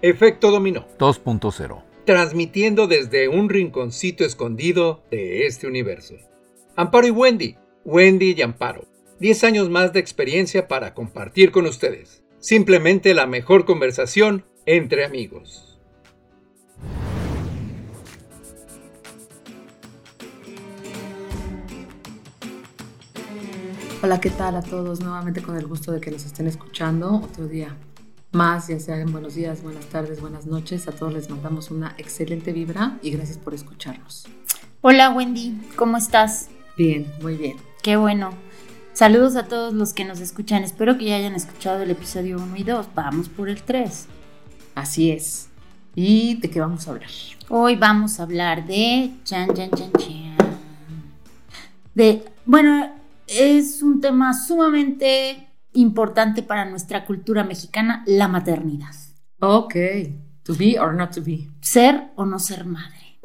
Efecto Dominó 2.0. Transmitiendo desde un rinconcito escondido de este universo. Amparo y Wendy. Wendy y Amparo. 10 años más de experiencia para compartir con ustedes. Simplemente la mejor conversación entre amigos. Hola, ¿qué tal a todos? Nuevamente con el gusto de que nos estén escuchando otro día más, ya sean buenos días, buenas tardes, buenas noches. A todos les mandamos una excelente vibra y gracias por escucharnos. Hola Wendy, ¿cómo estás? Bien, muy bien. Qué bueno. Saludos a todos los que nos escuchan. Espero que ya hayan escuchado el episodio 1 y 2. Vamos por el 3. Así es. ¿Y de qué vamos a hablar? Hoy vamos a hablar de... Chan, chan, chan, chan. De... Bueno, es un tema sumamente importante para nuestra cultura mexicana, la maternidad. Ok. To be or not to be. Ser o no ser madre.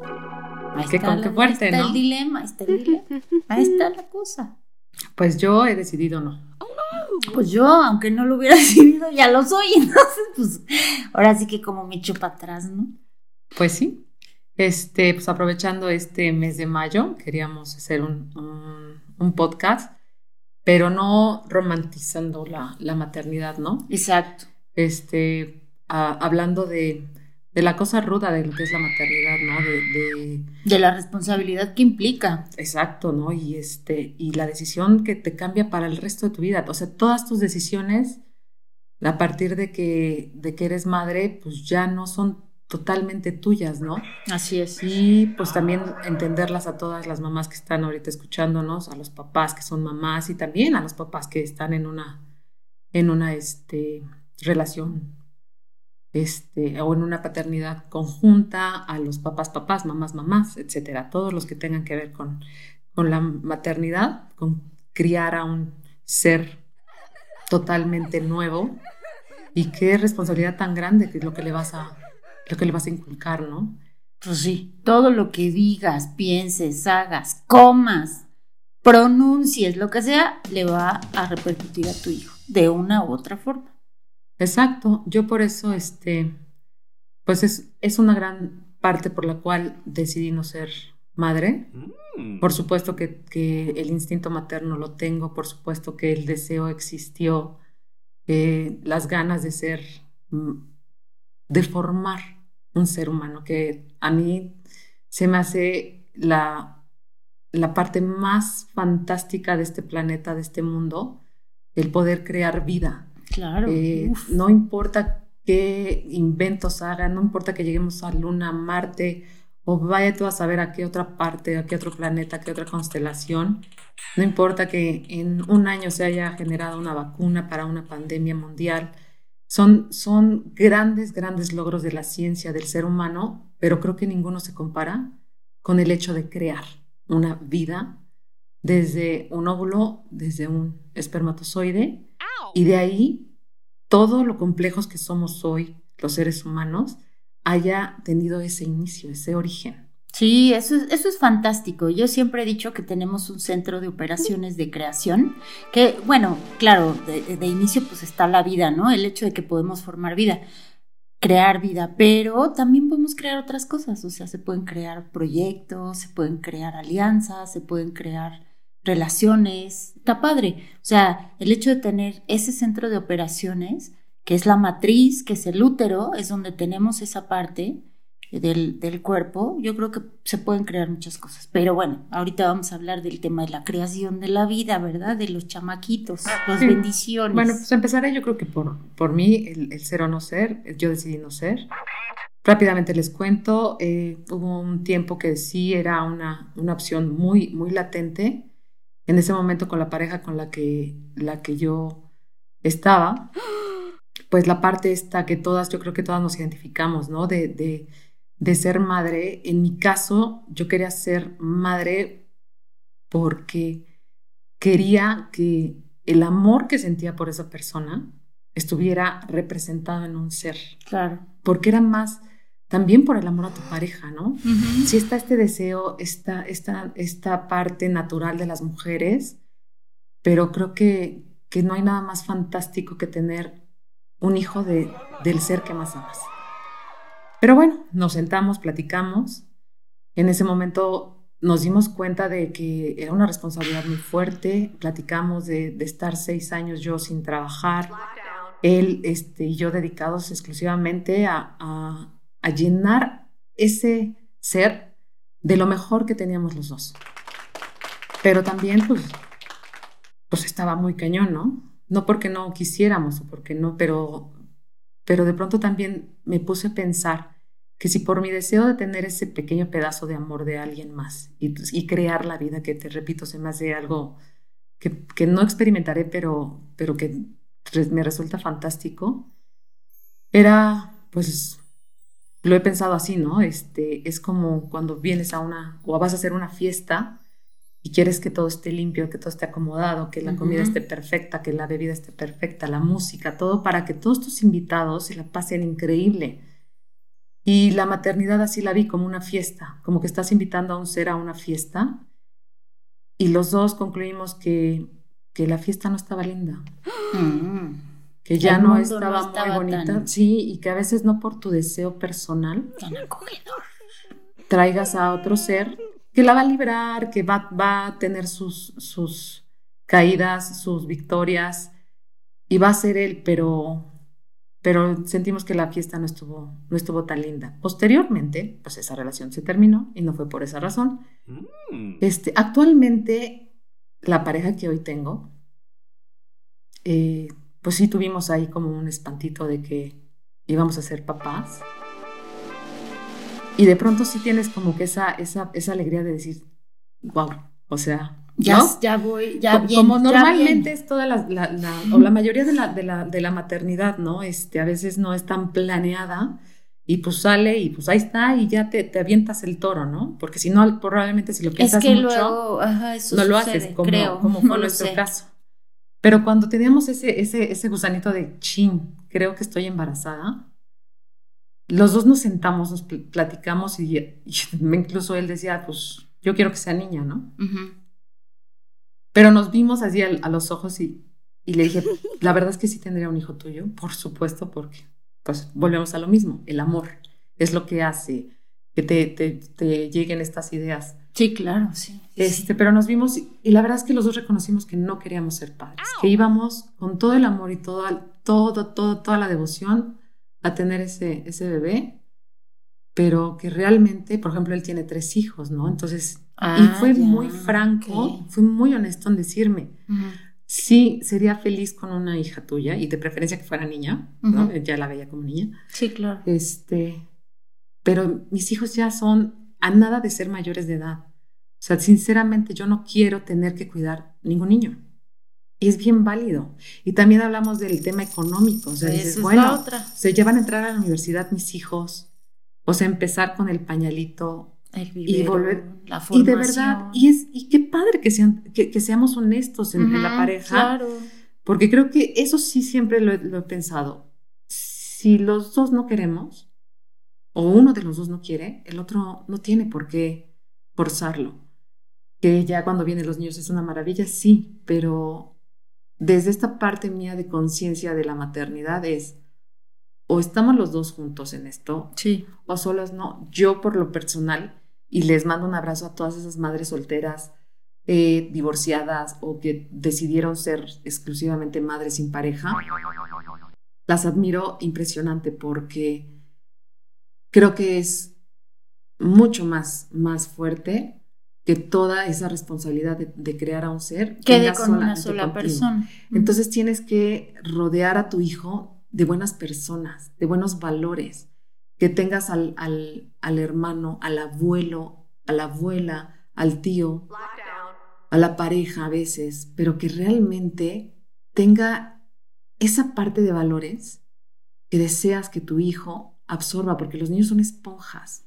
Ahí qué, está, qué fuerte, ahí está el dilema, ahí está el dilema. Ahí está la cosa. Pues yo he decidido no. Pues yo, aunque no lo hubiera decidido, ya lo soy. Entonces, pues ahora sí que como me echo para atrás, ¿no? Pues sí. Este, pues aprovechando este mes de mayo, queríamos hacer un, un, un podcast pero no romantizando la, la maternidad, ¿no? Exacto. Este, hablando de, de, la cosa ruda de lo que es la maternidad, ¿no? De, de, de, la responsabilidad que implica. Exacto, ¿no? Y, este, y la decisión que te cambia para el resto de tu vida. O sea, todas tus decisiones a partir de que, de que eres madre, pues ya no son totalmente tuyas, ¿no? Así es. Y pues también entenderlas a todas las mamás que están ahorita escuchándonos, a los papás que son mamás y también a los papás que están en una, en una este, relación este, o en una paternidad conjunta, a los papás, papás, mamás, mamás, etcétera, todos los que tengan que ver con, con la maternidad, con criar a un ser totalmente nuevo y qué responsabilidad tan grande que es lo que le vas a lo que le vas a inculcar, ¿no? Pues sí, todo lo que digas, pienses, hagas, comas, pronuncies, lo que sea, le va a repercutir a tu hijo de una u otra forma. Exacto, yo por eso, este, pues es, es una gran parte por la cual decidí no ser madre. Mm. Por supuesto que, que, el instinto materno lo tengo, por supuesto que el deseo existió, eh, las ganas de ser, mm, de formar un ser humano, que a mí se me hace la, la parte más fantástica de este planeta, de este mundo, el poder crear vida. Claro. Eh, no importa qué inventos hagan, no importa que lleguemos a Luna, Marte, o vaya tú a saber a qué otra parte, a qué otro planeta, a qué otra constelación. No importa que en un año se haya generado una vacuna para una pandemia mundial, son, son grandes, grandes logros de la ciencia del ser humano, pero creo que ninguno se compara con el hecho de crear una vida desde un óvulo, desde un espermatozoide, y de ahí todo lo complejos que somos hoy, los seres humanos, haya tenido ese inicio, ese origen. Sí, eso es, eso es fantástico. Yo siempre he dicho que tenemos un centro de operaciones de creación, que bueno, claro, de, inicio pues está la vida, ¿no? El hecho de que podemos formar vida, crear vida, pero también podemos crear otras cosas, o sea, se pueden crear proyectos, se pueden crear alianzas, se pueden crear relaciones, está padre. O sea, el hecho de tener ese centro de operaciones, que es la matriz, que es el útero, es donde tenemos esa parte del, del, cuerpo, yo creo que se pueden crear muchas cosas. Pero bueno, ahorita vamos a hablar del tema de la creación de la vida, ¿verdad? De los chamaquitos, las bendiciones. Bueno, pues empezaré yo creo que por, por mí, el, ser o no ser, yo decidí no ser. Rápidamente les cuento, eh, hubo un tiempo que sí era una, una opción muy, muy latente. En ese momento con la pareja con la que, la que yo estaba, pues la parte esta que todas, yo creo que todas nos identificamos, ¿no? De, de de ser madre. En mi caso, yo quería ser madre porque quería que el amor que sentía por esa persona estuviera representado en un ser. Claro. Porque era más también por el amor a tu pareja, ¿no? Si está este deseo, esta, esta, esta parte natural de las mujeres, pero creo que, que no hay nada más fantástico que tener un hijo de, del ser que más amas. Pero bueno, nos sentamos, platicamos. En ese momento nos dimos cuenta de que era una responsabilidad muy fuerte. Platicamos de, estar seis años yo sin trabajar, él este, y yo dedicados exclusivamente a, a llenar ese ser de lo mejor que teníamos los dos. Pero también, pues, pues estaba muy cañón, ¿no? No porque no quisiéramos o porque no, pero, pero de pronto también me puse a pensar que si por mi deseo de tener ese pequeño pedazo de amor de alguien más y, y crear la vida, que te repito, se me hace algo que, que no experimentaré, pero, pero que me resulta fantástico, era, pues, lo he pensado así, ¿no? Este, es como cuando vienes a una, o vas a hacer una fiesta y quieres que todo esté limpio, que todo esté acomodado, que la comida esté perfecta, que la bebida esté perfecta, la música, todo para que todos tus invitados se la pasen increíble. Y la maternidad así la vi como una fiesta, como que estás invitando a un ser a una fiesta. Y los dos concluimos que, que la fiesta no estaba linda. Mm. Que ya no estaba, muy bonita. Sí, y que a veces no por tu deseo personal. Traigas a otro ser que la va a librar, que va, va a tener sus, sus caídas, sus victorias, y va a ser él, pero, pero sentimos que la fiesta no estuvo, no estuvo tan linda. Posteriormente, pues esa relación se terminó y no fue por esa razón. Mm. Este, actualmente, la pareja que hoy tengo, eh, pues sí tuvimos ahí como un espantito de que íbamos a ser papás. Y de pronto sí tienes como que esa, esa, esa alegría de decir, wow, o sea, ya, ya voy, ya como, Como normalmente es toda la, o la mayoría de la, de la, de la maternidad, ¿no? Este, a veces no es tan planeada y pues sale y pues ahí está y ya te, te avientas el toro, ¿no? Porque si no, probablemente si lo piensas es que mucho, luego, no lo haces, como, creo, como fue nuestro caso. Pero cuando teníamos ese, ese, ese gusanito de chin, creo que estoy embarazada, los dos nos sentamos, nos platicamos y, incluso él decía, pues yo quiero que sea niña, ¿no? Pero nos vimos así a, los ojos y, y, le dije, la verdad es que sí tendría un hijo tuyo, por supuesto, porque pues volvemos a lo mismo, el amor es lo que hace que te, te, lleguen estas ideas. Sí, claro, sí. Este, Pero nos vimos y, la verdad es que los dos reconocimos que no queríamos ser padres, que íbamos con todo el amor y todo, todo, todo, toda la devoción a tener ese, ese bebé, pero que realmente, por ejemplo, él tiene tres hijos, ¿no? Entonces, y ah, fue muy franco, fue muy honesto en decirme, sí, sería feliz con una hija tuya y de preferencia que fuera niña, ¿no? Ya la veía como niña. Sí, claro. Este, pero mis hijos ya son a nada de ser mayores de edad. O sea, sinceramente yo no quiero tener que cuidar ningún niño. Y es bien válido. Y también hablamos del tema económico. O sea, dices, bueno, otra. se llevan a entrar a la universidad mis hijos. O sea, empezar con el pañalito y volver. La formación. Y de verdad, y, es, y qué padre que, sean, que, seamos honestos en, la pareja. Claro. Porque creo que eso sí siempre lo, lo he pensado. Si los dos no queremos, o uno de los dos no quiere, el otro no tiene por qué forzarlo. Que ya cuando vienen los niños es una maravilla, sí, pero desde esta parte mía de conciencia de la maternidad es o estamos los dos juntos en esto, sí. o solos no. Yo por lo personal, y les mando un abrazo a todas esas madres solteras, eh, divorciadas o que decidieron ser exclusivamente madres sin pareja, las admiro impresionante porque creo que es mucho más, más fuerte que toda esa responsabilidad de, crear a un ser quede con una sola persona. Entonces tienes que rodear a tu hijo de buenas personas, de buenos valores, que tengas al, al, al hermano, al abuelo, a la abuela, al tío, a la pareja a veces, pero que realmente tenga esa parte de valores que deseas que tu hijo absorba, porque los niños son esponjas.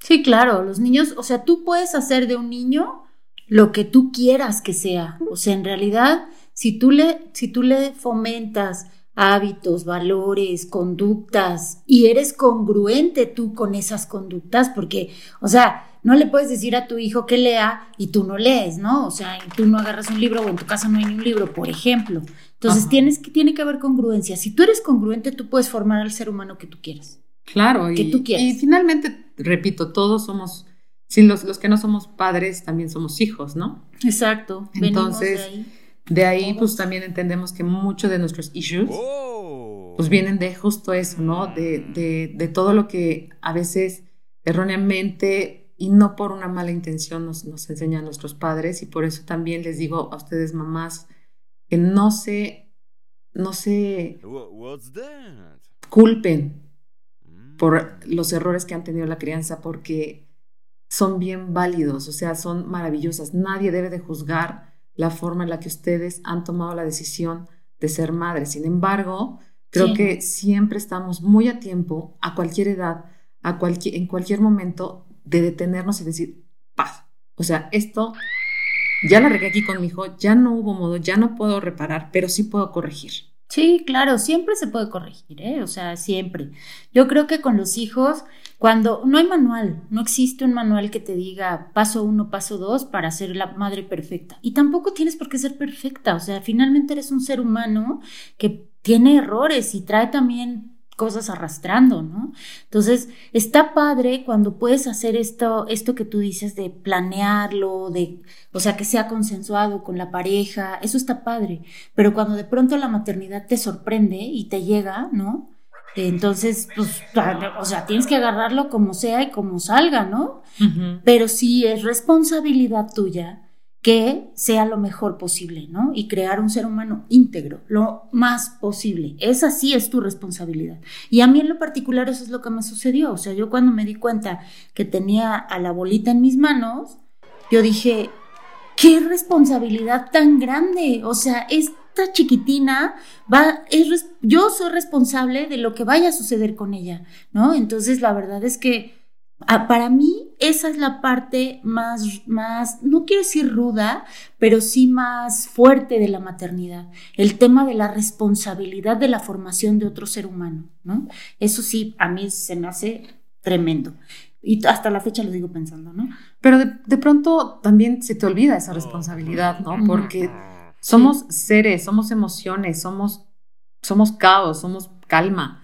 Sí, claro, los niños, o sea, tú puedes hacer de un niño lo que tú quieras que sea. O sea, en realidad, si tú le, si tú le fomentas hábitos, valores, conductas y eres congruente tú con esas conductas, porque, o sea, no le puedes decir a tu hijo que lea y tú no lees, ¿no? O sea, tú no agarras un libro o en tu casa no hay ni un libro, por ejemplo. Entonces, tienes que, tiene que haber congruencia. Si tú eres congruente, tú puedes formar al ser humano que tú quieras. Claro, que y, tú quieres. y finalmente, repito, todos somos, sí, los, los que no somos padres también somos hijos, ¿no? Exacto. de Entonces, ahí. De ahí, pues también entendemos que muchos de nuestros issues, Oh. pues vienen de justo eso, ¿no? De, de, de todo lo que a veces erróneamente y no por una mala intención nos, nos enseñan nuestros padres y por eso también les digo a ustedes mamás que no se, no se culpen Mm. por los errores que han tenido en la crianza porque son bien válidos, o sea, son maravillosas. Nadie debe de juzgar la forma en la que ustedes han tomado la decisión de ser madres. Sin embargo, creo Sí. que siempre estamos muy a tiempo, a cualquier edad, a cualquier, en cualquier momento, de detenernos y decir, paz. O sea, esto ya la regué aquí con mi hijo, ya no hubo modo, ya no puedo reparar, pero sí puedo corregir. Sí, claro, siempre se puede corregir, ¿eh? O sea, siempre. Yo creo que con los hijos, cuando no hay manual, no existe un manual que te diga paso uno, paso dos para ser la madre perfecta. Y tampoco tienes por qué ser perfecta, o sea, finalmente eres un ser humano que tiene errores y trae también cosas arrastrando, ¿no? Entonces, está padre cuando puedes hacer esto, esto que tú dices de planearlo, de, o sea, que sea consensuado con la pareja, eso está padre. Pero cuando de pronto la maternidad te sorprende y te llega, ¿no? Entonces, pues, o sea, tienes que agarrarlo como sea y como salga, ¿no? Pero sí es responsabilidad tuya que sea lo mejor posible, ¿no? Y crear un ser humano íntegro, lo más posible. Esa sí es tu responsabilidad. Y a mí en lo particular eso es lo que me sucedió. O sea, yo cuando me di cuenta que tenía a la bolita en mis manos, yo dije, qué responsabilidad tan grande. O sea, esta chiquitina va, es, yo soy responsable de lo que vaya a suceder con ella, ¿no? Entonces, la verdad es que para mí esa es la parte más, más, no quiero decir ruda, pero sí más fuerte de la maternidad. El tema de la responsabilidad de la formación de otro ser humano, ¿no? Eso sí, a mí se me hace tremendo. Y hasta la fecha lo digo pensando, ¿no? Pero de, de pronto también se te olvida esa responsabilidad, ¿no? Porque somos seres, somos emociones, somos, somos caos, somos calma.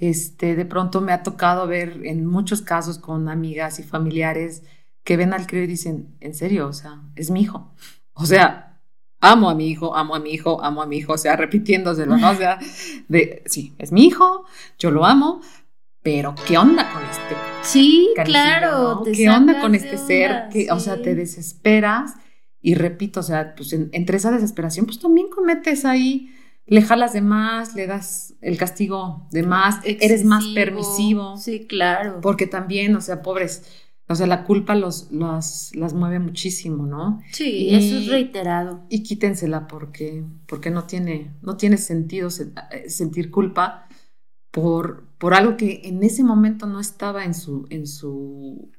Este, de pronto me ha tocado ver en muchos casos con amigas y familiares que ven al crío y dicen, en serio, o sea, es mi hijo. O sea, amo a mi hijo, amo a mi hijo, amo a mi hijo, o sea, repitiéndoselo, ¿no? O sea, de, sí, es mi hijo, yo lo amo, pero ¿qué onda con este Sí, claro. ¿no? te ¿Qué onda con este ser? Que, O sea, sí. te desesperas y repito, o sea, pues en- entre esa desesperación, pues también cometes ahí, le jalas de más, le das el castigo de más, eres más permisivo, Sí, claro. porque también, o sea, pobres, o sea, la culpa los, los- las mueve muchísimo, ¿no? Sí, Y- eso es reiterado. Y quítensela porque, porque no tiene, no tiene sentido se- eh, sentir culpa por, por algo que en ese momento no estaba en su, en su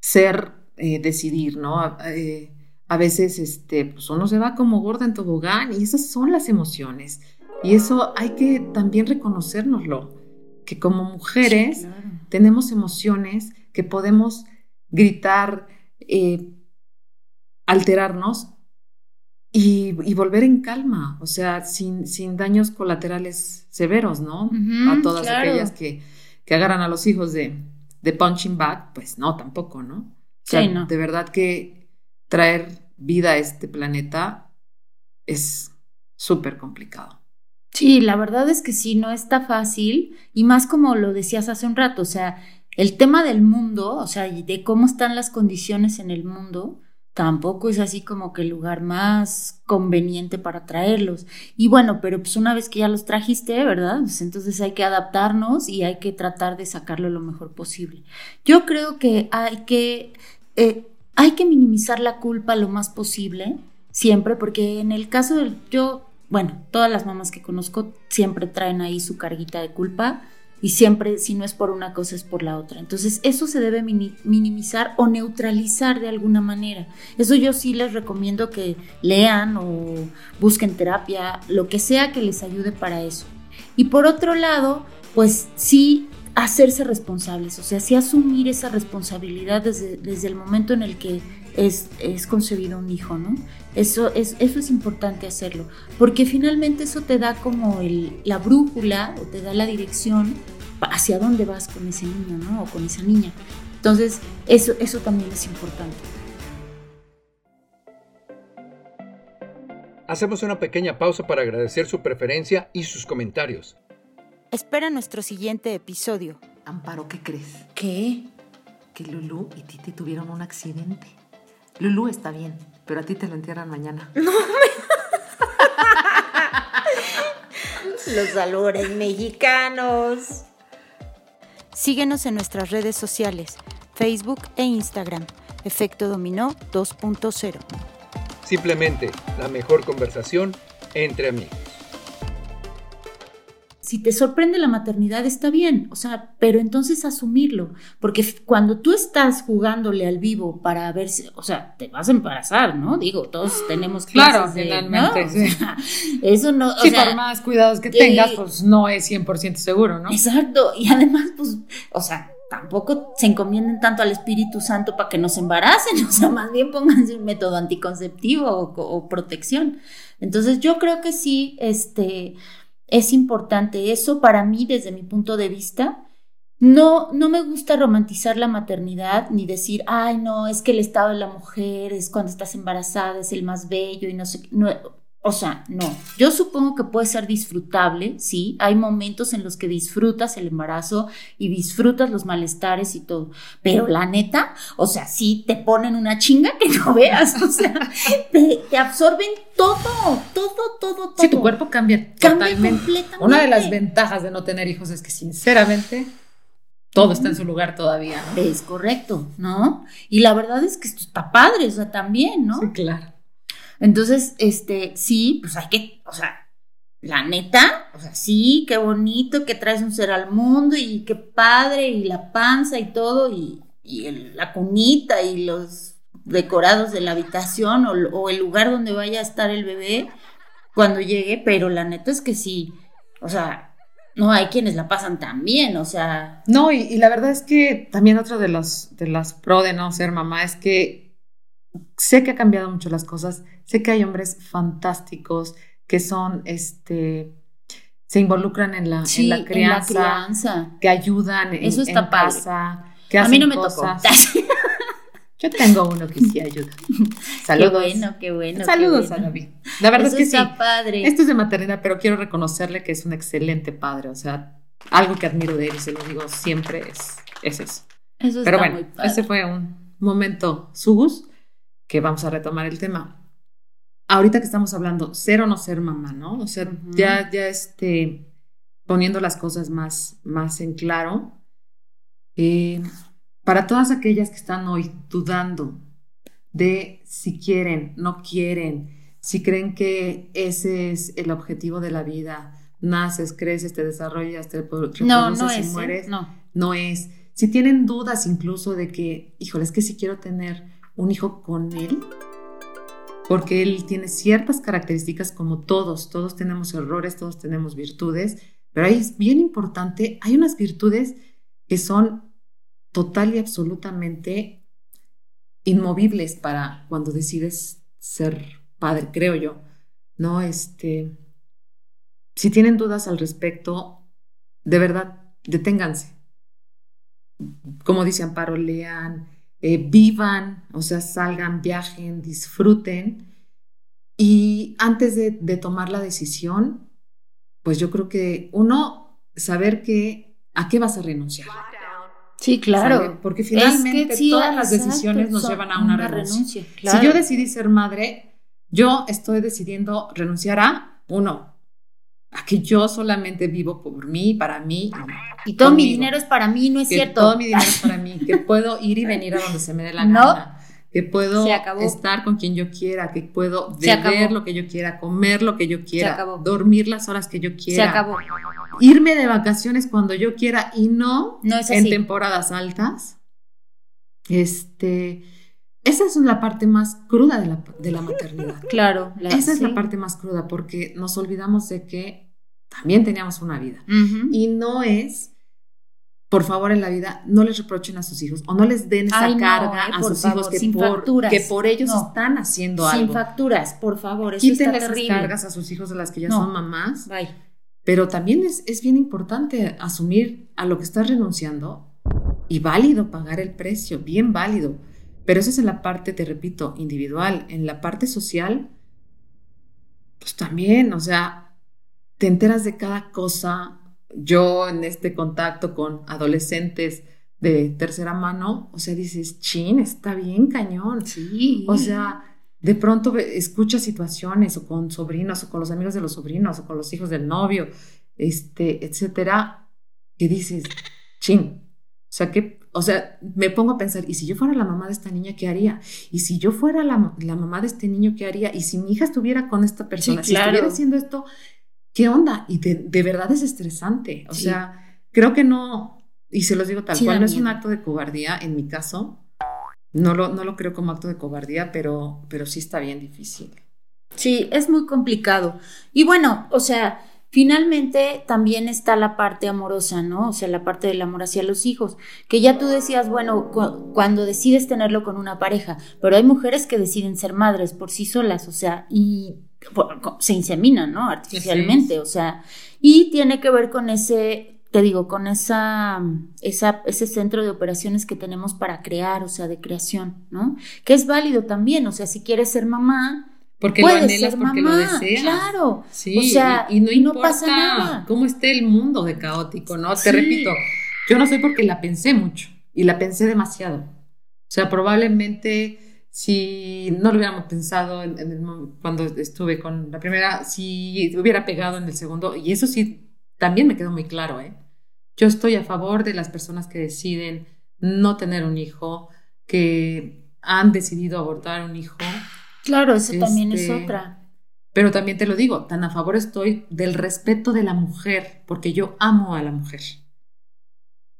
ser eh, decidir, ¿no? A, eh, a veces este, pues uno se va como gorda en tobogán y esas son las emociones. Y eso hay que también reconocérnoslo, que como mujeres Sí, claro. tenemos emociones que podemos gritar, eh, alterarnos y, y volver en calma, o sea, sin, sin daños colaterales severos, ¿no? A todas claro. aquellas que, que agarran a los hijos de, de punching bag, pues no, tampoco, ¿no? O sea, Sí, no. de verdad que traer vida a este planeta es súper complicado. Sí, la verdad es que sí, no está fácil. Y más como lo decías hace un rato, o sea, el tema del mundo, o sea, de cómo están las condiciones en el mundo, tampoco es así como que el lugar más conveniente para traerlos. Y bueno, pero pues una vez que ya los trajiste, ¿verdad? Pues entonces hay que adaptarnos y hay que tratar de sacarlo lo mejor posible. Yo creo que hay que, eh, hay que minimizar la culpa lo más posible, siempre, porque en el caso del, yo, bueno, todas las mamás que conozco siempre traen ahí su carguita de culpa y siempre, si no es por una cosa, es por la otra. Entonces, eso se debe mini- minimizar o neutralizar de alguna manera. Eso yo sí les recomiendo que lean o busquen terapia, lo que sea que les ayude para eso. Y por otro lado, pues sí hacerse responsables, o sea, sí asumir esa responsabilidad desde, desde el momento en el que es, es concebido un hijo, ¿no? Eso es, eso es importante hacerlo, porque finalmente eso te da como el, la brújula o te da la dirección hacia dónde vas con ese niño, ¿no? O con esa niña. Entonces, eso, eso también es importante. Hacemos una pequeña pausa para agradecer su preferencia y sus comentarios. Espera nuestro siguiente episodio. Amparo, ¿qué crees? ¿Qué? Que Lulú y Titi tuvieron un accidente. Lulú está bien, pero a ti te lo entierran mañana. Los valores mexicanos. Síguenos en nuestras redes sociales, Facebook e Instagram. Efecto Dominó 2.0. Simplemente la mejor conversación entre amigos. Si te sorprende la maternidad está bien, o sea, pero entonces asumirlo, porque cuando tú estás jugándole al vivo para ver si, o sea, te vas a embarazar, ¿no? Digo, todos tenemos Claro, clases finalmente, ¿no? O sí. sea, eso no, o Sí, sea, por más cuidados que que- tengas, pues no es 100% seguro, ¿no? Exacto, y además, pues, o sea, tampoco se encomienden tanto al Espíritu Santo para que nos embaracen, o sea, más bien pónganse un método anticonceptivo o, o protección. Entonces, yo creo que sí, este, es importante eso para mí, desde mi punto de vista. No, no me gusta romantizar la maternidad ni decir, ay, no, es que el estado de la mujer es cuando estás embarazada, es el más bello y no sé. No, o sea, no. Yo supongo que puede ser disfrutable, sí. Hay momentos en los que disfrutas el embarazo y disfrutas los malestares y todo. Pero la neta, o sea, sí te ponen una chinga que no veas. O sea, te, te absorben todo, todo, todo, todo. Sí, tu cuerpo cambia Cambia totalmente. completamente. Una de las ventajas de no tener hijos es que sinceramente todo está en su lugar todavía, ¿no? Es correcto, ¿no? Y la verdad es que esto está padre, o sea, también, ¿no? Sí, claro. Entonces, este, sí, pues hay que, o sea, la neta, o sea, sí, qué bonito que traes un ser al mundo y qué padre y la panza y todo y, y la cunita y los decorados de la habitación o, o el lugar donde vaya a estar el bebé cuando llegue, pero la neta es que sí, o sea, no hay quienes la pasan tan bien, o sea, No, y, y la verdad es que también otro de los, de las pro de no ser mamá es que sé que ha cambiado mucho las cosas, sé que hay hombres fantásticos que son, este, se involucran en la, en sí, la crianza, en la crianza. que ayudan en, Eso está en padre. casa, que A mí hacen no me cosas. tocó. Yo tengo uno que sí ayuda. Qué Saludos. bueno, qué bueno. qué Saludos bueno. a David. La verdad Eso es que sí. está padre. Esto es de maternidad, pero quiero reconocerle que es un excelente padre. O sea, algo que admiro de él y se lo digo siempre es, es eso. Eso Pero está bueno, muy padre. ese fue un momento sugus que vamos a retomar el tema. Ahorita que estamos hablando, ser o no ser mamá, ¿no? O sea, ya, ya este, poniendo las cosas más, más en claro. eh, para todas aquellas que están hoy dudando de si quieren, no quieren, si creen que ese es el objetivo de la vida, naces, creces, te desarrollas, te repro- No, reproduces no y es. ¿eh? mueres, No. no es. Si tienen dudas incluso de que, híjole, es que si quiero tener un hijo con él, porque él tiene ciertas características como todos, todos tenemos errores, todos tenemos virtudes, pero ahí es bien importante, hay unas virtudes que son total y absolutamente inmovibles para cuando decides ser padre, creo yo. No, este, si tienen dudas al respecto, de verdad, deténganse. Como dice Amparo, lean, eh, vivan, o sea, salgan, viajen, disfruten. Y antes de, de tomar la decisión, pues yo creo que uno, saber que a qué vas a renunciar. Sí, ¿sale? Porque finalmente sí, todas las decisiones nos llevan a una, renuncia. claro. Si yo decidí ser madre, yo estoy decidiendo renunciar a, uno, a que yo solamente vivo por mí, para mí. y todo mi dinero es para mí, no es que cierto. todo mi dinero es para mí, que puedo ir y venir a donde se me dé la No. gana, que puedo Se estar con quien yo quiera, que puedo Se beber lo que yo quiera, comer lo que yo quiera, dormir las horas que yo Se quiera, acabó. irme de vacaciones cuando yo quiera y no, No es en temporadas altas. Este, esa es la parte más cruda de la, de la maternidad. Claro. la- Esa es la parte más cruda porque nos olvidamos de que también teníamos una vida. Ujú. Y no es, por favor, en la vida, no les reprochen a sus hijos o no les den esa Ay, no, carga eh, a sus favor, hijos que sin por, que por ellos No. están haciendo Sin algo. facturas, por favor, eso Quítenle esas cargas a sus hijos de las que ya No. son mamás. Bye. Pero también es, es bien importante asumir a lo que estás renunciando y válido pagar el precio, bien válido. Pero eso es en la parte, te repito, individual. En la parte social, pues también, o sea, te enteras de cada cosa. Yo en este contacto con adolescentes de tercera mano, o sea, dices, chin, está bien cañón. Sí. O sea, de pronto escuchas situaciones o con sobrinos o con los amigos de los sobrinos o con los hijos del novio, este, etcétera, que dices, chin. O sea, que, o sea, me pongo a pensar, ¿y si yo fuera la mamá de esta niña, qué haría? ¿Y si yo fuera la, la mamá de este niño, qué haría? ¿Y si mi hija estuviera con esta persona, si claro. estuviera haciendo esto, qué onda? Y de, de verdad es estresante. O Sí. sea, creo que no, y se los digo tal Sí, cual, no es un acto de cobardía en mi caso. No lo, no lo creo como acto de cobardía, pero, pero sí está bien difícil. Sí, es muy complicado. Y bueno, o sea, finalmente también está la parte amorosa, ¿no? O sea, la parte del amor hacia los hijos, que ya tú decías, bueno, cu- cuando decides tenerlo con una pareja, pero hay mujeres que deciden ser madres por sí solas, o sea, y se inseminan, ¿no? Artificialmente, o sea, y tiene que ver con ese te digo, con esa, esa, ese centro de operaciones que tenemos para crear, o sea, de creación, ¿no? Que es válido también, o sea, si quieres ser mamá, Porque puedes lo anhelas ser porque mamá, lo deseas. claro. Sí, o sea, y, y no y no importa pasa nada. cómo esté el mundo de caótico, ¿no? Sí. Te repito, yo no soy porque la pensé mucho y la pensé demasiado. O sea, probablemente si no lo hubiéramos pensado en- en el cuando estuve con la primera, si hubiera pegado en el segundo, y eso sí, también me quedó muy claro, ¿eh? Yo estoy a favor de las personas que deciden no tener un hijo, que han decidido abortar un hijo, Claro, eso también es Este, otra. pero también te lo digo, tan a favor estoy del respeto de la mujer, porque yo amo a la mujer.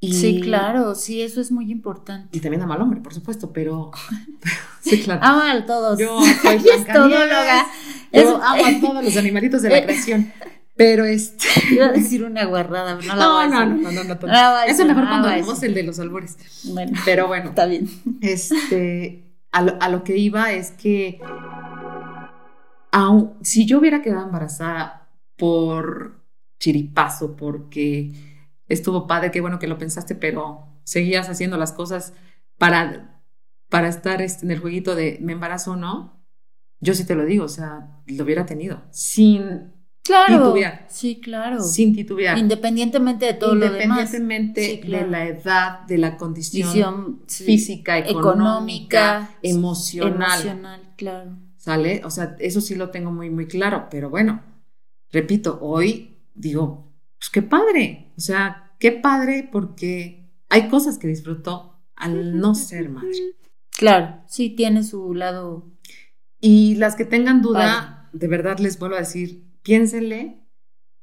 Y, Sí, claro, sí, eso es muy importante. Y también amo al hombre, por supuesto, pero... sí, claro. Ama a todos. Yo soy es todóloga. Yo Es- amo a todos los animalitos de la creación. Pero este... Iba a decir una guarrada, pero no la voy No, a no, no, no, no, no. Voy Eso es mejor cuando voy decir. el de los albures. Bueno, Pero bueno, está bien. este, a lo, que iba es que aun, si yo hubiera quedado embarazada por chiripazo, porque estuvo padre, qué bueno que lo pensaste, pero seguías haciendo las cosas para, para estar este, en el jueguito de me embarazo o no, yo sí te lo digo, o sea, lo hubiera tenido, sin, Claro. Titubear. Sí, claro. sin titubear. Independientemente de todo lo demás. Independientemente Sí, claro. de la edad, de la condición sí, física, económica, económica, emocional, Emocional, claro. ¿sale? O sea, eso sí lo tengo muy, muy claro, pero bueno, repito, hoy digo, pues qué padre, o sea, qué padre porque hay cosas que disfruto al no ser madre. Claro, sí, tiene su lado. Y las que tengan duda, de verdad les vuelvo a decir, piénsenle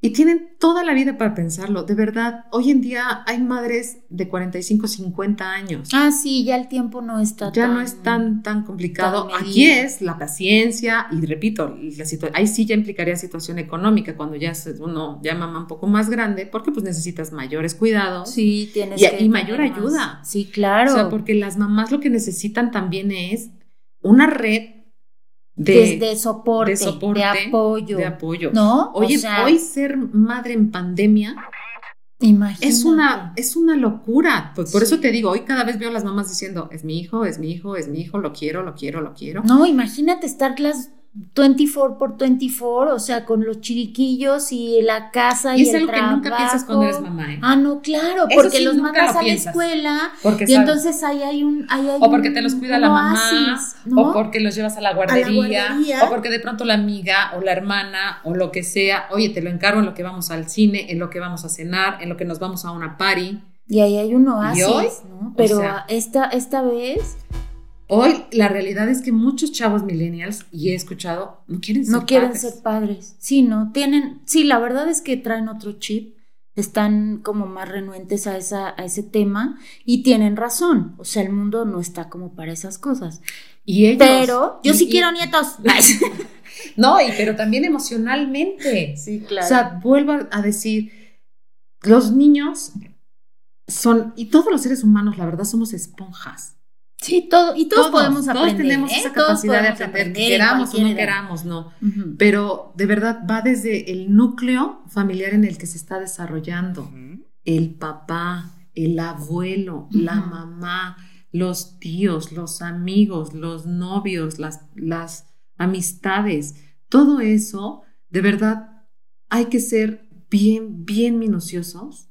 y tienen toda la vida para pensarlo. De verdad, hoy en día hay madres de 45, 50 años. Ah, sí, ya el tiempo no está ya tan... no es tan, tan complicado. tan Aquí es la paciencia y repito, la ahí sí ya implicaría situación económica cuando ya se- uno ya mamá un poco más grande porque pues necesitas mayores cuidados. Sí, tienes Y- que y mayor ayuda. Sí, claro. O sea, porque las mamás lo que necesitan también es una red de, Desde soporte, de soporte, de apoyo. de apoyo. ¿No? Oye, o sea, hoy ser madre en pandemia imagínate. es una, es una locura. Pues por eso te digo, hoy cada vez veo a las mamás diciendo, es mi hijo, es mi hijo, es mi hijo, lo quiero, lo quiero, lo quiero. No, imagínate estar las 24 por 24, o sea, con los chiriquillos y la casa y, y es el algo que nunca trabajo. piensas cuando eres mamá, ¿eh? Ah, no, claro, Eso porque sí, los mandas lo a la escuela Porque y sabes- entonces ahí hay un ahí hay o porque un- te los cuida la mamá, o porque los llevas a la, guardería, guardería. o porque de pronto la amiga o la hermana o lo que sea, oye, te lo encargo en lo que vamos al cine, en lo que vamos a cenar, en lo que nos vamos a una party. Y ahí hay un oasis? ¿no? Pero sea- esta esta vez Hoy la realidad es que muchos chavos millennials, y he escuchado, no quieren ser no quieren padres. ser padres. Sí, no tienen, sí, la verdad es que traen otro chip, están como más renuentes a esa a ese tema y tienen razón, o sea, el mundo no está como para esas cosas. Y ellos, Pero yo y- sí y- quiero nietos. No, y pero también emocionalmente. sí, claro. O sea, vuelvo a decir, los niños son, y todos los seres humanos, la verdad, somos esponjas. Sí, todo, y todos, podemos aprender. Todos tenemos ¿eh? esa capacidad de aprender, aprender en queramos o no edad. queramos, no. Pero de verdad va desde el núcleo familiar en el que se está desarrollando. El papá, el abuelo, la mamá, los tíos, los amigos, los novios, las, las amistades, todo eso, de verdad, hay que ser bien, bien minuciosos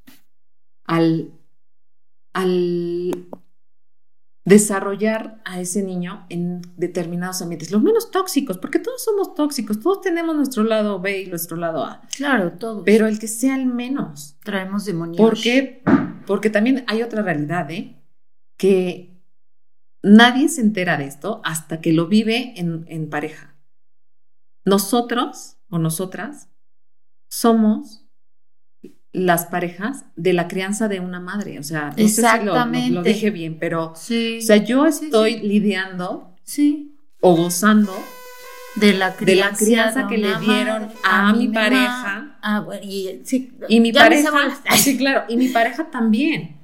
al, al desarrollar a ese niño en determinados ambientes, los menos tóxicos, porque todos somos tóxicos, todos tenemos nuestro lado B y nuestro lado A, Claro, todos. pero el que sea el menos. traemos demonios. ¿Por qué? Porque también hay otra realidad, ¿eh? Que nadie se entera de esto hasta que lo vive en, en pareja. Nosotros o nosotras somos las parejas de la crianza de una madre. O sea, no sé si lo- lo- lo, Exactamente. dije bien, pero Sí. o sea, yo estoy sí. lidiando o gozando De la de la crianza, crianza que le dieron madre, a mi pareja. Ah, bueno, y, mi pareja, sí, claro, y mi pareja también.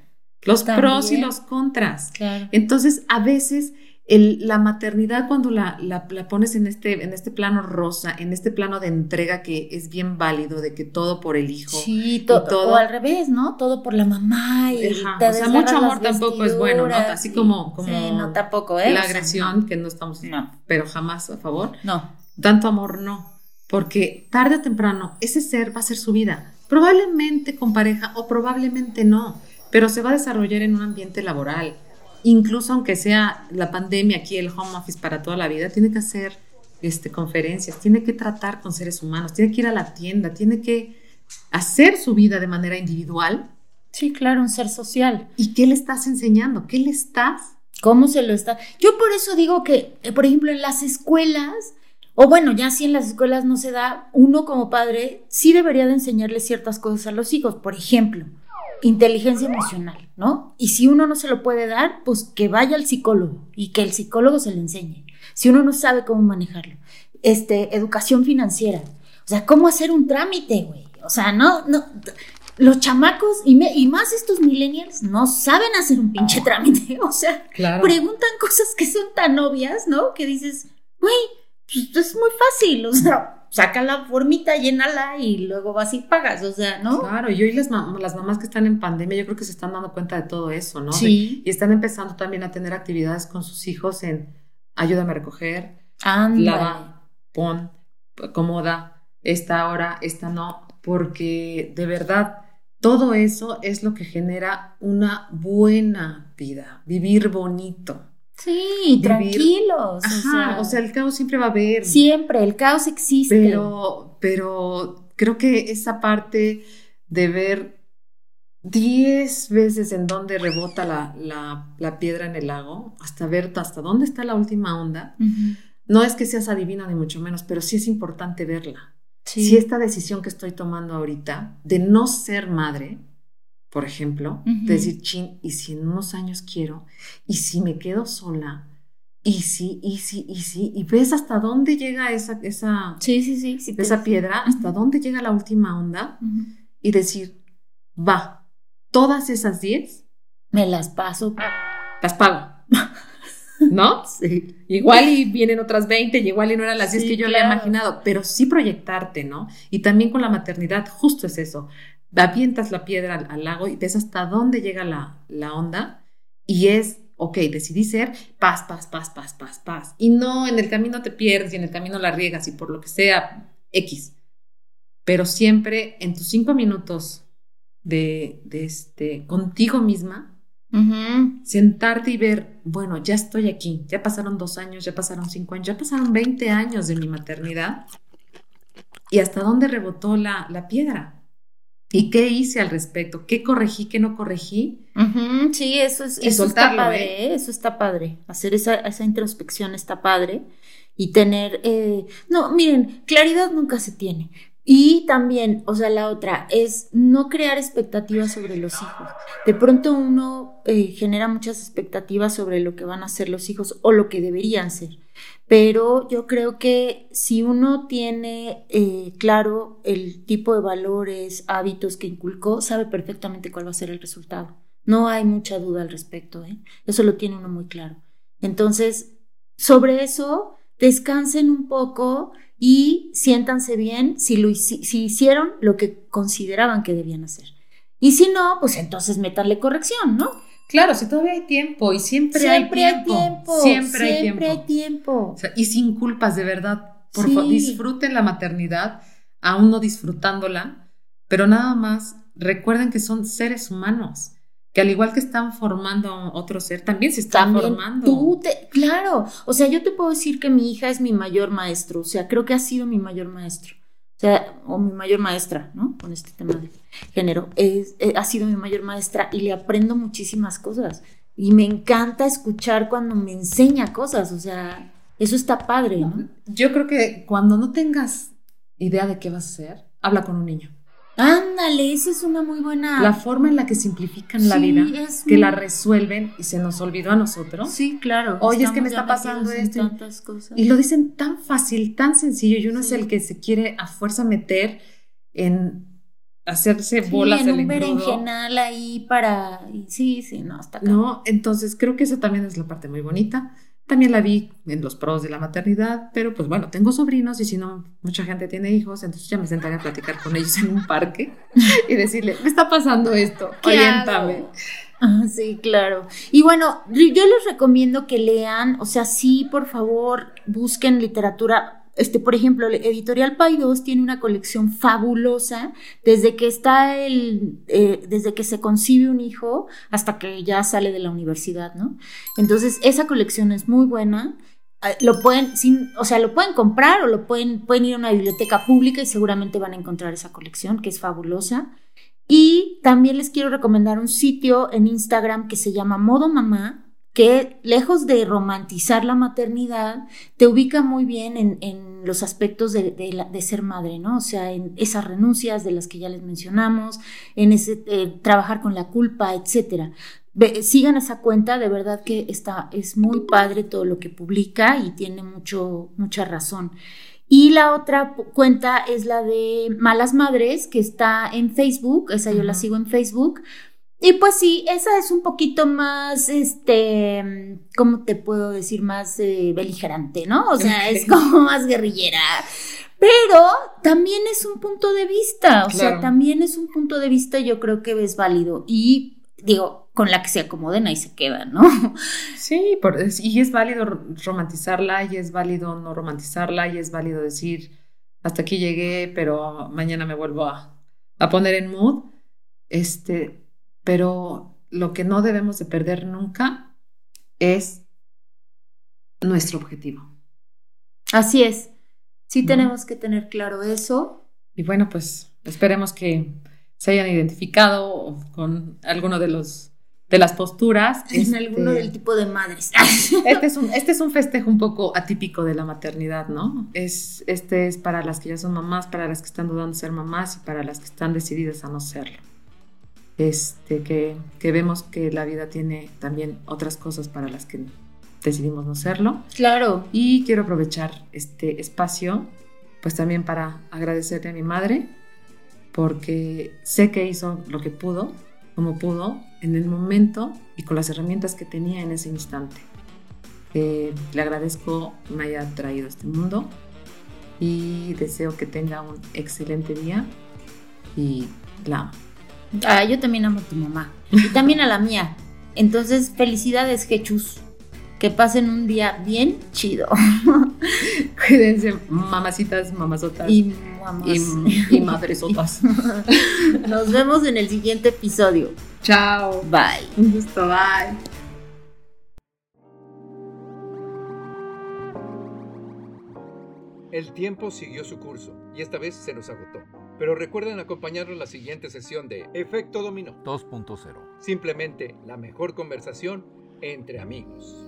Los pros y los contras. Claro. Entonces, a veces el- la maternidad cuando la, la- la pones en este, en este plano rosa, en este plano de entrega que es bien válido, de que todo por el hijo. Sí, to- todo. o al revés, ¿no? Todo por la mamá y te o sea, mucho amor tampoco es bueno, ¿no? Así como- como sí, no, tampoco, ¿eh? La agresión, que no estamos, No, pero jamás a favor. no. Tanto amor no, porque tarde o temprano ese ser va a ser su vida, probablemente con pareja o probablemente no, pero se va a desarrollar en un ambiente laboral. Incluso aunque sea la pandemia aquí, el home office para toda la vida, tiene que hacer este, conferencias, tiene que tratar con seres humanos, tiene que ir a la tienda, tiene que hacer su vida de manera individual. Sí, claro, un ser social. ¿Y qué le estás enseñando? ¿Qué le estás? ¿Cómo se lo está? Yo por eso digo que, eh, por ejemplo, en las escuelas, o bueno, ya si en las escuelas no se da, uno como padre sí debería de enseñarle ciertas cosas a los hijos. Por ejemplo, inteligencia emocional, ¿no? Y si uno no se lo puede dar, pues que vaya al psicólogo y que el psicólogo se le enseñe. Si uno no sabe cómo manejarlo. Este, educación financiera. O sea, cómo hacer un trámite, güey. O sea, no, no. Los chamacos y, me- y más estos millennials no saben hacer un pinche trámite. O sea, Claro. preguntan cosas que son tan obvias, ¿no? Que dices, güey, pues es muy fácil. O sea, saca la formita, llénala y luego vas y pagas. O sea, ¿no? Claro, y hoy las, mam- las mamás que están en pandemia, yo creo que se están dando cuenta de todo eso, ¿no? De- Sí. y están empezando también a tener actividades con sus hijos en ayúdame a recoger, Ándale. lava, pon, acomoda, esta hora, esta no, porque de verdad todo eso es lo que genera una buena vida, vivir bonito. Sí, tranquilos. Ajá, o sea, el caos siempre va a haber. siempre, el caos existe. Pero, pero creo que esa parte de ver diez veces en dónde rebota la, la- la piedra en el lago, hasta ver hasta dónde está la última onda, no es que seas adivino ni mucho menos, pero sí es importante verla. Sí. Si esta decisión que estoy tomando ahorita de no ser madre, por ejemplo, Ujú. de decir, chin, y si en unos años quiero, y si me quedo sola, y si, y si, y si, y ves hasta dónde llega esa, esa, sí, sí, sí. sí esa piedra, hasta dónde llega la última onda, Ujú. y decir, va, todas esas 10 Me las paso. las pago. ¿No? Sí. Igual y vienen otras 20, y igual y no eran las 10 Sí, que yo le he claro. imaginado, pero sí proyectarte, ¿no? Y también con la maternidad, justo es eso. Avientas la piedra al, al lago y ves hasta dónde llega la, la onda y es, ok, decidí ser paz, paz, paz, paz, paz, paz. Y no, en el camino te pierdes y en el camino la riegas y por lo que sea, X. Pero siempre en tus cinco minutos de, de este, contigo misma, Ujú. sentarte y ver, bueno, ya estoy aquí, ya pasaron dos años, ya pasaron cinco años, ya pasaron 20 años de mi maternidad y hasta dónde rebotó la, la piedra. ¿Y qué hice al respecto? ¿Qué corregí? ¿Qué no corregí? Sí, eso es eso está padre, ¿eh? eso está padre. Hacer esa, esa introspección está padre y tener, eh, no, miren, claridad nunca se tiene. Y también, o sea, la otra es no crear expectativas sobre los hijos. De pronto uno eh, genera muchas expectativas sobre lo que van a hacer los hijos o lo que deberían ser. Pero yo creo que si uno tiene eh, claro el tipo de valores, hábitos que inculcó, sabe perfectamente cuál va a ser el resultado. No hay mucha duda al respecto, ¿eh? Eso lo tiene uno muy claro. Entonces, sobre eso, descansen un poco y siéntanse bien si, lo, si, hicieron lo que consideraban que debían hacer. Y si no, pues entonces métanle corrección, ¿no? Claro, si todavía hay tiempo y siempre, hay, tiempo, Siempre, hay tiempo. Hay tiempo. y sin culpas, de verdad. Por favor, disfruten la maternidad, aún no disfrutándola, pero nada más recuerden que son seres humanos que al igual que están formando otro ser, también se están formando. Tú te, claro, o sea, yo te puedo decir que mi hija es mi mayor maestro, o sea, creo que ha sido mi mayor maestro, o sea, o mi mayor maestra, ¿no? Con este tema de género, es, eh, ha sido mi mayor maestra y le aprendo muchísimas cosas y me encanta escuchar cuando me enseña cosas, o sea, eso está padre, ¿no? Yo creo que cuando no tengas idea de qué vas a hacer, habla con un niño. Ándale, esa es una muy buena. La forma en la que simplifican la vida, que la resuelven y se nos olvidó a nosotros. Sí, claro. Oye, es que me está pasando esto. Y lo dicen tan fácil, tan sencillo, y uno es el que se quiere a fuerza meter en hacerse bolas en un berenjenal ahí para. Sí, sí, no, hasta acá. No, entonces creo que esa también es la parte muy bonita. También la vi en los pros de la maternidad, pero pues bueno, tengo sobrinos y si no, mucha gente tiene hijos, entonces ya me sentaría a platicar con ellos en un parque y decirle, me está pasando esto, oriéntame. Ah, sí, claro. Y bueno, yo les recomiendo que lean, o sea, sí, por favor, busquen literatura este, por ejemplo, Editorial Paidós tiene una colección fabulosa desde que está el, eh, desde que se concibe un hijo hasta que ya sale de la universidad, ¿no? Entonces, esa colección es muy buena. Ah, lo pueden, o sea, lo pueden comprar o lo pueden, pueden ir a una biblioteca pública y seguramente van a encontrar esa colección que es fabulosa. Y también les quiero recomendar un sitio en Instagram que se llama Modo Mamá, que lejos de romantizar la maternidad, te ubica muy bien en, los aspectos de, ser madre, ¿no? O sea, en esas renuncias de las que ya les mencionamos, en ese eh, trabajar con la culpa, etcétera. sigan esa cuenta, de verdad que está, es muy padre todo lo que publica y tiene mucho, mucha razón. Y la otra cuenta es la de Malas Madres, que está en Facebook, esa yo la sigo en Facebook, y pues sí, esa es un poquito más, este, ¿cómo te puedo decir? Más eh, beligerante, ¿no? O sea, es como más guerrillera. Pero también es un punto de vista, o sea, también es un punto de vista, yo creo que es válido. Y digo, con la que se acomoden ahí se quedan, ¿no? Sí, y es válido romantizarla, y es válido no romantizarla, y es válido decir, hasta aquí llegué, pero mañana me vuelvo a, a poner en mood. Este, pero lo que no debemos de perder nunca es nuestro objetivo. Así es. Sí tenemos que tener claro eso. Y bueno, pues esperemos que se hayan identificado con alguno de los de las posturas. En este, alguno del tipo de madres. Este es, un, este es un festejo un poco atípico de la maternidad, ¿no? Es, este es para las que ya son mamás, para las que están dudando de ser mamás y para las que están decididas a no serlo este, que, vemos que la vida tiene también otras cosas para las que decidimos no serlo. Claro. Y quiero aprovechar este espacio, pues también para agradecerle a mi madre, porque sé que hizo lo que pudo, como pudo, en el momento y con las herramientas que tenía en ese instante. le agradezco me haya traído a este mundo y deseo que tenga un excelente día y la amo. Ah, yo también amo a tu mamá. Y también a la mía. Entonces, felicidades, Jechus. Que pasen un día bien chido. Cuídense, mamacitas, mamazotas. Y, y madresotas. Nos vemos en el siguiente episodio. Chao. Bye. Un gusto, bye. El tiempo siguió su curso y esta vez se nos agotó. Pero recuerden acompañarnos en la siguiente sesión de Efecto Dominó 2.0. Simplemente la mejor conversación entre amigos.